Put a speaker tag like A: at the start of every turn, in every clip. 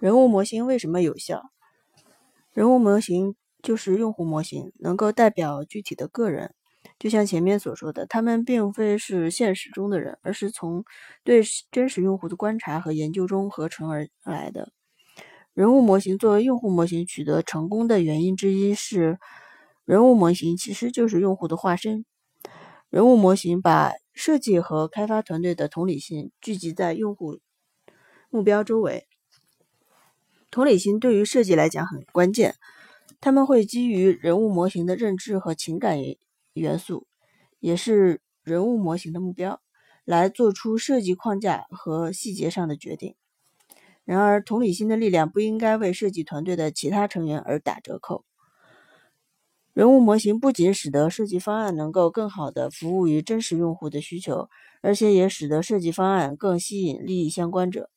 A: 人物模型为什么有效？人物模型就是用户模型，能够代表具体的个人。就像前面所说的，他们并非是现实中的人，而是从对真实用户的观察和研究中合成而来的。人物模型作为用户模型取得成功的原因之一是，人物模型其实就是用户的化身。人物模型把设计和开发团队的同理心聚集在用户目标周围。同理心对于设计来讲很关键，他们会基于人物模型的认知和情感元素，也是人物模型的目标，来做出设计框架和细节上的决定。然而，同理心的力量不应该为设计团队的其他成员而打折扣。人物模型不仅使得设计方案能够更好地服务于真实用户的需求，而且也使得设计方案更吸引利益相关者。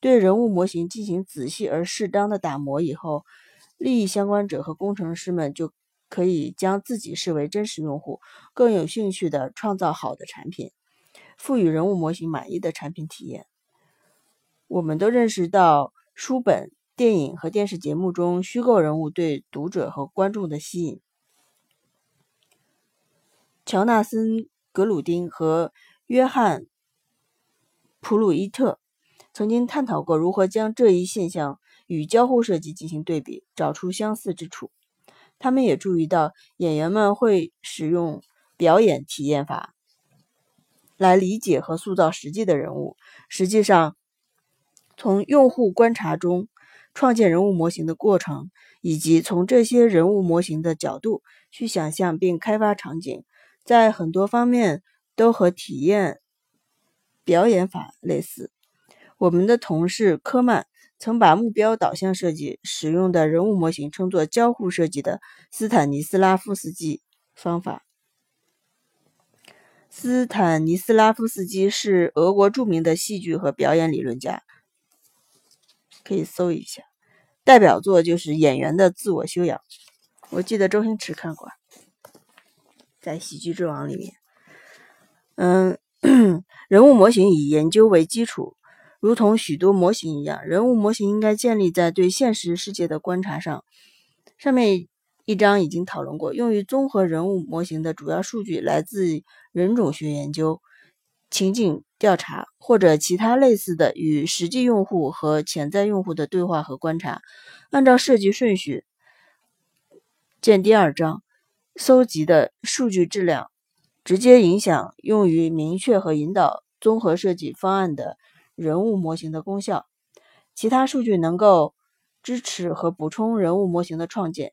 A: 对人物模型进行仔细而适当的打磨以后，利益相关者和工程师们就可以将自己视为真实用户，更有兴趣地创造好的产品，赋予人物模型满意的产品体验。我们都认识到，书本、电影和电视节目中虚构人物对读者和观众的吸引。乔纳森·格鲁丁和约翰·普鲁伊特曾经探讨过如何将这一现象与交互设计进行对比，找出相似之处。他们也注意到，演员们会使用表演体验法来理解和塑造实际的人物。实际上，从用户观察中创建人物模型的过程，以及从这些人物模型的角度去想象并开发场景，在很多方面都和体验表演法类似。我们的同事科曼曾把目标导向设计使用的人物模型称作交互设计的斯坦尼斯拉夫斯基方法。斯坦尼斯拉夫斯基是俄国著名的戏剧和表演理论家。可以搜一下，代表作就是《演员的自我修养》。我记得周星驰看过，在《喜剧之王》里面。嗯，人物模型以研究为基础，如同许多模型一样，人物模型应该建立在对现实世界的观察上。上面一章已经讨论过，用于综合人物模型的主要数据来自人种学研究。情景调查或者其他类似的与实际用户和潜在用户的对话和观察，按照设计顺序，见第二章。搜集的数据质量直接影响用于明确和引导综合设计方案的人物模型的功效。其他数据能够支持和补充人物模型的创建。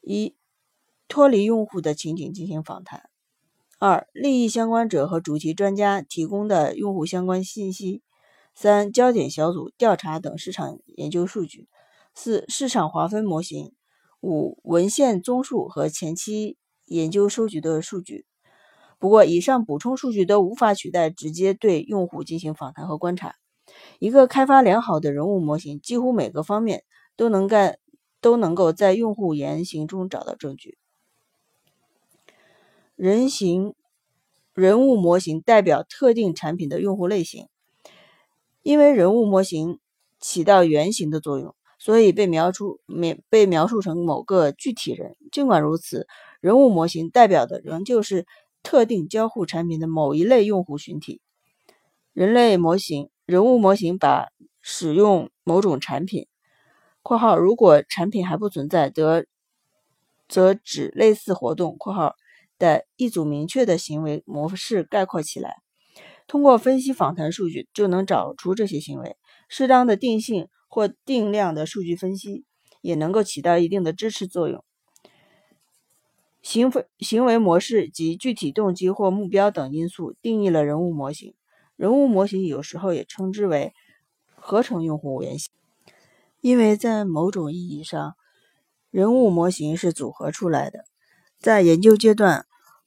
A: 一、脱离用户的情景进行访谈。二、利益相关者和主题专家提供的用户相关信息；三、焦点小组调查等市场研究数据；四、市场划分模型；五、文献综述和前期研究收集的数据。不过，以上补充数据都无法取代直接对用户进行访谈和观察。一个开发良好的人物模型，几乎每个方面都能干，都能够在用户言行中找到证据。人形人物模型代表特定产品的用户类型，因为人物模型起到原型的作用，所以被描述描被描述成某个具体人。尽管如此，人物模型代表的仍旧是特定交互产品的某一类用户群体。人类模型人物模型把使用某种产品（括号如果产品还不存在，则则指类似活动（括号）。的一组明确的行为模式概括起来，通过分析访谈数据就能找出这些行为。适当的定性或定量的数据分析也能够起到一定的支持作用。行为行为模式及具体动机或目标等因素定义了人物模型。人物模型有时候也称之为合成用户原型，因为在某种意义上，人物模型是组合出来的。在研究阶段。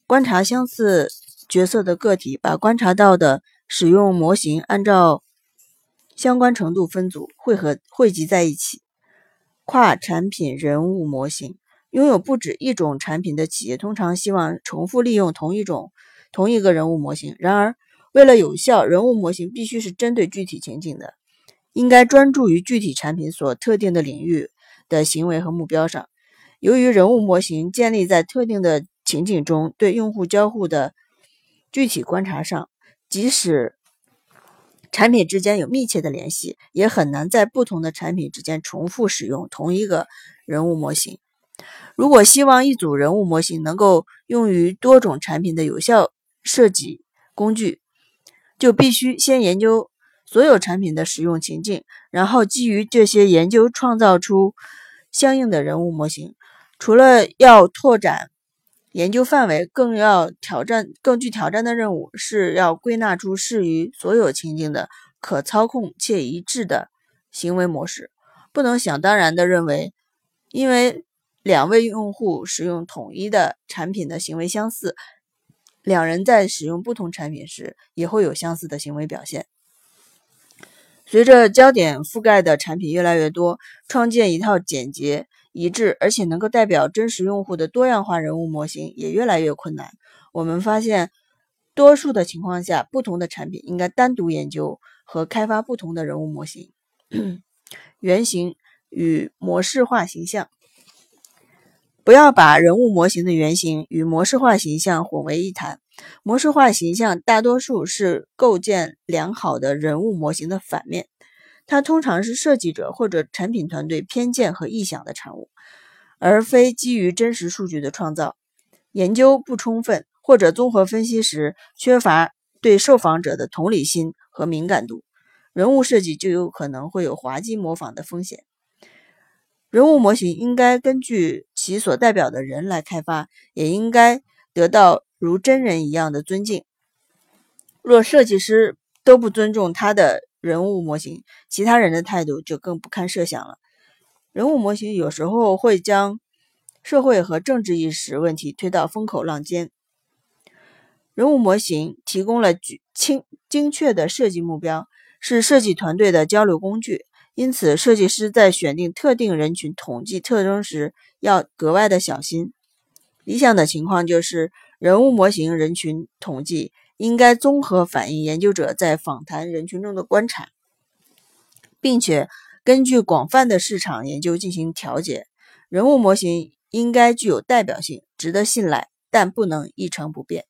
A: 观察相似角色的个体，把观察到的使用模型按照相关程度分组汇合汇集在一起。跨产品人物模型拥有不止一种产品的企业通常希望重复利用同一种同一个人物模型。然而，为了有效，人物模型必须是针对具体情景的，应该专注于具体产品所特定的领域的行为和目标上。由于人物模型建立在特定的情景中对用户交互的具体观察上，即使产品之间有密切的联系，也很难在不同的产品之间重复使用同一个人物模型。如果希望一组人物模型能够用于多种产品的有效设计工具，就必须先研究所有产品的使用情境，然后基于这些研究创造出相应的人物模型。除了要拓展研究范围，更要挑战更具挑战的任务是要归纳出适于所有情境的可操控且一致的行为模式。不能想当然地认为，因为两位用户使用统一的产品的行为相似，两人在使用不同产品时也会有相似的行为表现。随着焦点覆盖的产品越来越多，创建一套简洁。一致而且能够代表真实用户的多样化人物模型也越来越困难。我们发现，多数的情况下，不同的产品应该单独研究和开发不同的人物模型、原型与模式化形象。不要把人物模型的原型与模式化形象混为一谈。模式化形象大多数是构建良好的人物模型的反面。它通常是设计者或者产品团队偏见和臆想的产物，而非基于真实数据的创造。研究不充分或者综合分析时缺乏对受访者的同理心和敏感度，人物设计就有可能会有滑稽模仿的风险。人物模型应该根据其所代表的人来开发，也应该得到如真人一样的尊敬。若设计师都不尊重他的，人物模型，其他人的态度就更不堪设想了。人物模型有时候会将社会和政治意识问题推到风口浪尖。人物模型提供了精精确的设计目标，是设计团队的交流工具。因此，设计师在选定特定人群统计特征时要格外的小心。理想的情况就是，人物模型人群统计。应该综合反映研究者在访谈人群中的观察，并且根据广泛的市场研究进行调节。人物模型应该具有代表性，值得信赖，但不能一成不变。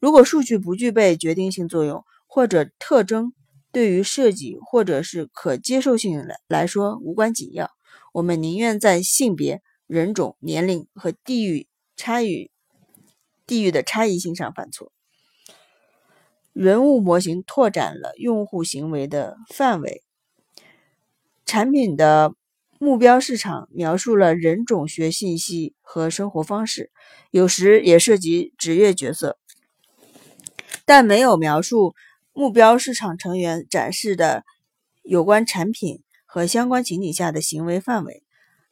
A: 如果数据不具备决定性作用，或者特征对于设计或者是可接受性来来说无关紧要，我们宁愿在性别、人种、年龄和地域差异、地域的差异性上犯错。人物模型拓展了用户行为的范围，产品的目标市场描述了人种学信息和生活方式，有时也涉及职业角色，但没有描述目标市场成员展示的有关产品和相关情景下的行为范围。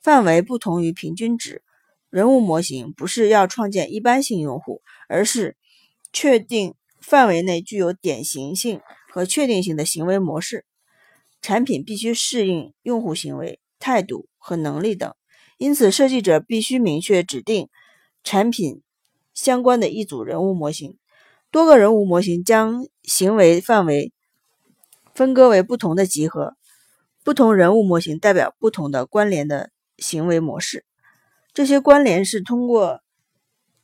A: 范围不同于平均值，人物模型不是要创建一般性用户，而是确定。范围内具有典型性和确定性的行为模式，产品必须适应用户行为、态度和能力等。因此，设计者必须明确指定产品相关的一组人物模型。多个人物模型将行为范围分割为不同的集合，不同人物模型代表不同的关联的行为模式。这些关联是通过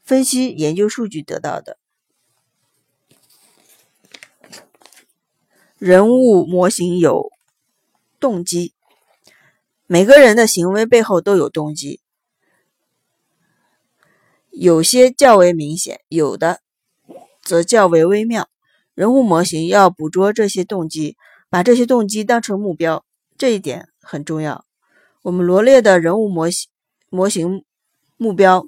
A: 分析研究数据得到的。人物模型有动机，每个人的行为背后都有动机，有些较为明显，有的则较为微妙。人物模型要捕捉这些动机，把这些动机当成目标，这一点很重要。我们罗列的人物模型模型目标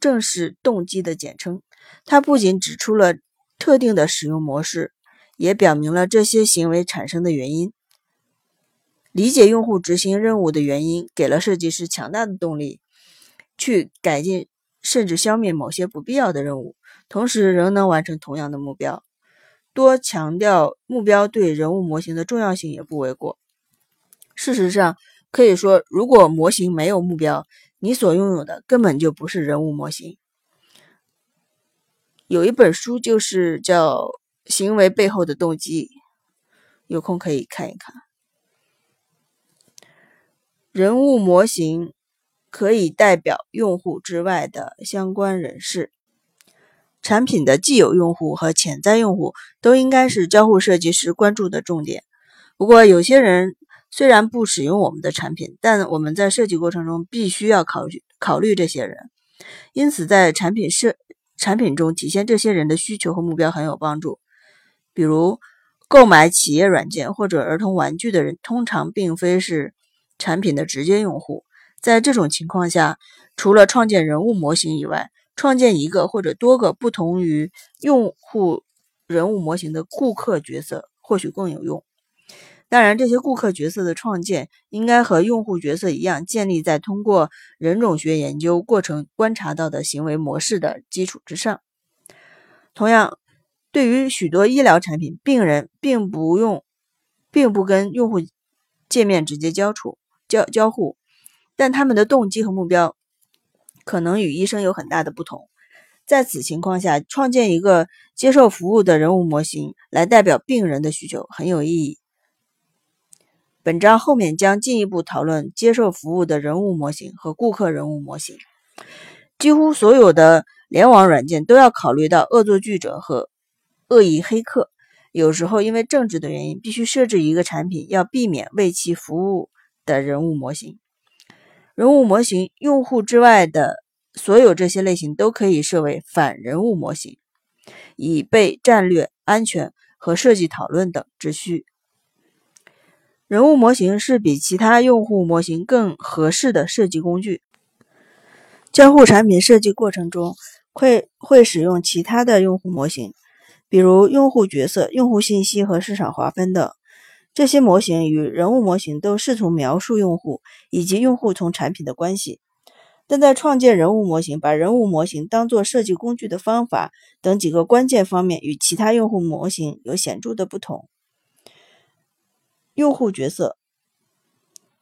A: 正是动机的简称。它不仅指出了特定的使用模式。也表明了这些行为产生的原因。理解用户执行任务的原因，给了设计师强大的动力，去改进甚至消灭某些不必要的任务，同时仍能完成同样的目标。多强调目标对人物模型的重要性也不为过。事实上，可以说，如果模型没有目标，你所拥有的根本就不是人物模型。有一本书就是叫。行为背后的动机，有空可以看一看。人物模型可以代表用户之外的相关人士。产品的既有用户和潜在用户都应该是交互设计师关注的重点。不过，有些人虽然不使用我们的产品，但我们在设计过程中必须要考虑考虑这些人。因此，在产品设产品中体现这些人的需求和目标很有帮助。比如，购买企业软件或者儿童玩具的人通常并非是产品的直接用户。在这种情况下，除了创建人物模型以外，创建一个或者多个不同于用户人物模型的顾客角色，或许更有用。当然，这些顾客角色的创建应该和用户角色一样，建立在通过人种学研究过程观察到的行为模式的基础之上。同样，对于许多医疗产品，病人并不用，并不跟用户界面直接交处交交互，但他们的动机和目标。可能与医生有很大的不同。在此情况下，创建一个接受服务的人物模型来代表病人的需求很有意义。本章后面将进一步讨论接受服务的人物模型和顾客人物模型。几乎所有的联网软件都要考虑到恶作剧者和恶意黑客。有时候因为政治的原因，必须设置一个产品要避免为其服务的人物模型。人物模型用户之外的所有这些类型都可以设为反人物模型，以备战略、安全和设计讨论等之需。人物模型是比其他用户模型更合适的设计工具。交互产品设计过程中会会使用其他的用户模型，比如用户角色、用户信息和市场划分等。这些模型与人物模型都试图描述用户以及用户同产品的关系，但在创建人物模型、把人物模型当作设计工具的方法等几个关键方面与其他用户模型有显著的不同。用户角色，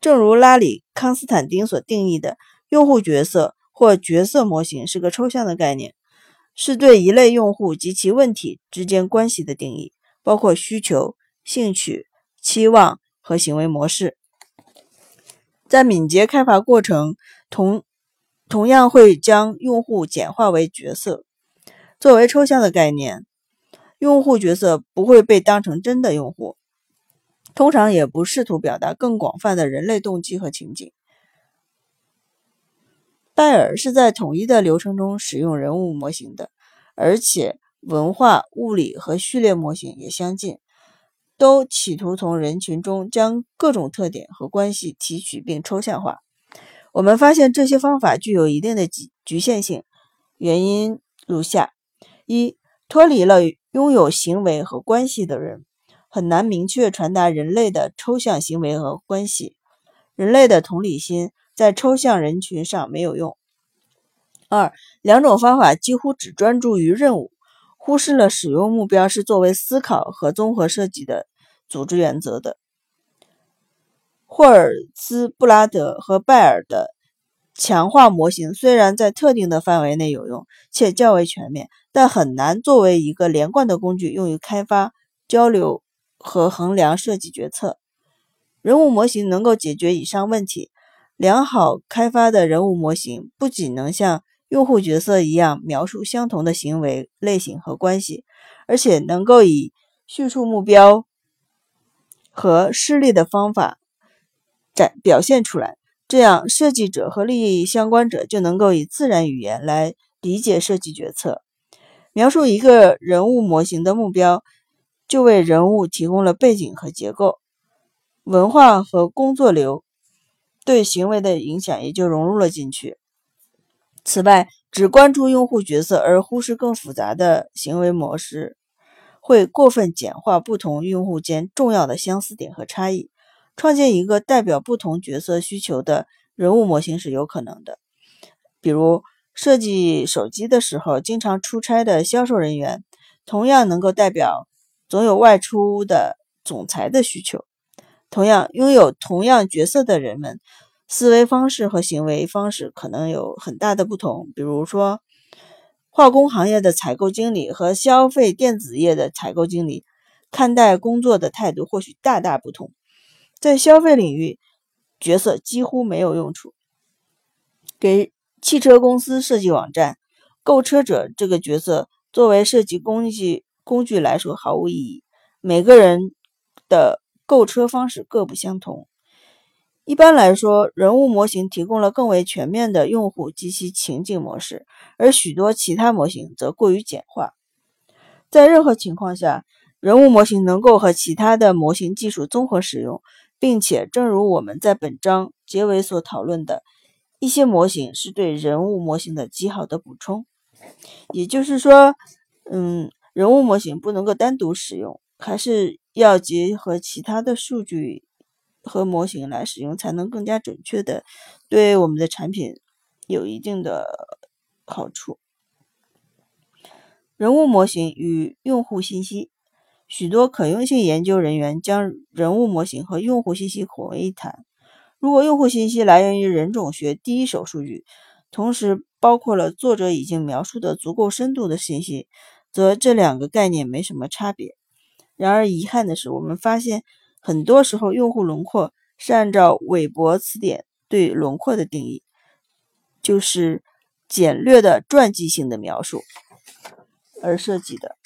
A: 正如拉里·康斯坦丁所定义的，用户角色或角色模型是个抽象的概念，是对一类用户及其问题之间关系的定义，包括需求、兴趣。期望和行为模式，在敏捷开发过程同同样会将用户简化为角色。作为抽象的概念，用户角色不会被当成真的用户，通常也不试图表达更广泛的人类动机和情景。拜尔是在统一的流程中使用人物模型的，而且文化、物理和序列模型也相近。都企图从人群中将各种特点和关系提取并抽象化。我们发现这些方法具有一定的局限性，原因如下：一、脱离了拥有行为和关系的人，很难明确传达人类的抽象行为和关系。人类的同理心在抽象人群上没有用。二、两种方法几乎只专注于任务，忽视了使用目标是作为思考和综合设计的。组织原则的霍尔兹布拉德和拜尔的强化模型虽然在特定的范围内有用且较为全面，但很难作为一个连贯的工具用于开发、交流和衡量设计决策。人物模型能够解决以上问题。良好开发的人物模型不仅能像用户角色一样描述相同的行为类型和关系，而且能够以叙述目标。和施力的方法展表现出来，这样设计者和利益相关者就能够以自然语言来理解设计决策。描述一个人物模型的目标，就为人物提供了背景和结构，文化和工作流对行为的影响也就融入了进去。此外，只关注用户角色而忽视更复杂的行为模式。会过分简化不同用户间重要的相似点和差异。创建一个代表不同角色需求的人物模型是有可能的。比如，设计手机的时候经常出差的销售人员，同样能够代表总有外出的总裁的需求。同样，拥有同样角色的人们，思维方式和行为方式可能有很大的不同。比如说，化工行业的采购经理和消费电子业的采购经理看待工作的态度或许大大不同。在消费领域，角色几乎没有用处。给汽车公司设计网站，购车者这个角色作为设计工具工具来说毫无意义。每个人的购车方式各不相同。一般来说，人物模型提供了更为全面的用户及其情境模式，而许多其他模型则过于简化。在任何情况下，人物模型能够和其他的模型技术综合使用，并且，正如我们在本章结尾所讨论的。一些模型是对人物模型的极好的补充，也就是说，嗯，人物模型不能够单独使用，还是要结合其他的数据和模型来使用，才能更加准确的对我们的产品有一定的好处。人物模型与用户信息，许多可用性研究人员将人物模型和用户信息混为一谈。如果用户信息来源于人种学第一手数据，同时包括了作者已经描述的足够深度的信息，则这两个概念没什么差别。然而，遗憾的是，我们发现很多时候用户轮廓是按照韦伯词典对轮廓的定义，就是简略的传记性的描述而设计的。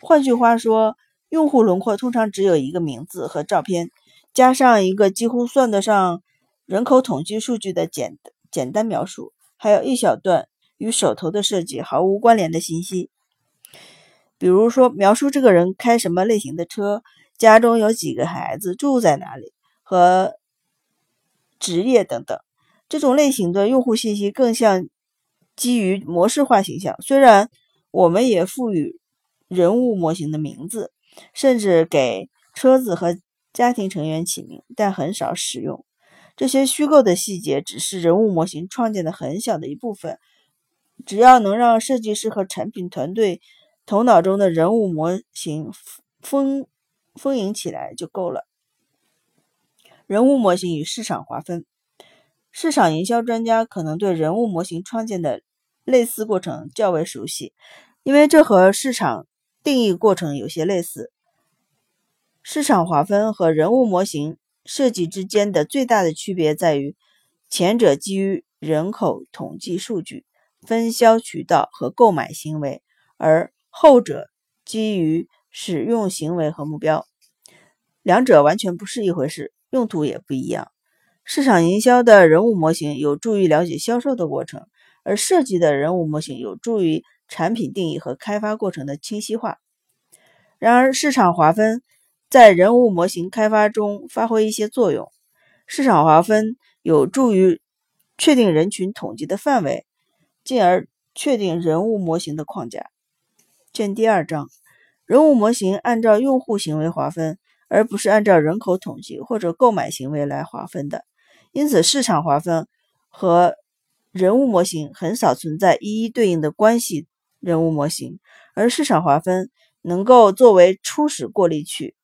A: 换句话说，用户轮廓通常只有一个名字和照片。加上一个几乎算得上人口统计数据的简简单描述，还有一小段与手头的设计毫无关联的信息，比如说描述这个人开什么类型的车，家中有几个孩子，住在哪里和职业等等。这种类型的用户信息更像基于模式化形象。虽然我们也赋予人物模型的名字，甚至给车子和家庭成员起名，但很少使用。这些虚构的细节只是人物模型创建的很小的一部分。只要能让设计师和产品团队头脑中的人物模型丰丰盈起来就够了。人物模型与市场划分，市场营销专家可能对人物模型创建的类似过程较为熟悉，因为这和市场定义过程有些类似。市场划分和人物模型设计之间的最大的区别在于，前者基于人口统计数据、分销渠道和购买行为，而后者基于使用行为和目标。两者完全不是一回事，用途也不一样。市场营销的人物模型有助于了解销售的过程，而设计的人物模型有助于产品定义和开发过程的清晰化。然而，市场划分。在人物模型开发中发挥一些作用。市场划分有助于确定人群统计的范围，进而确定人物模型的框架。见第二章。人物模型按照用户行为划分，而不是按照人口统计或者购买行为来划分的。因此，市场划分和人物模型很少存在一一对应的关系。人物模型，而市场划分能够作为初始过滤器。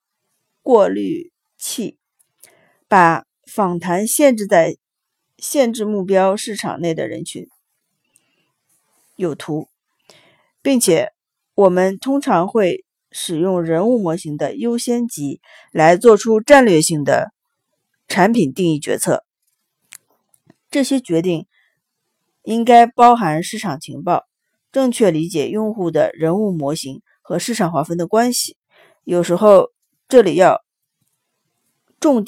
A: 过滤器把访谈限制在限制目标市场内的人群。有图，并且我们通常会使用人物模型的优先级来做出战略性的产品定义决策。这些决定应该包含市场情报，正确理解用户的人物模型和市场划分的关系。有时候。这里要重点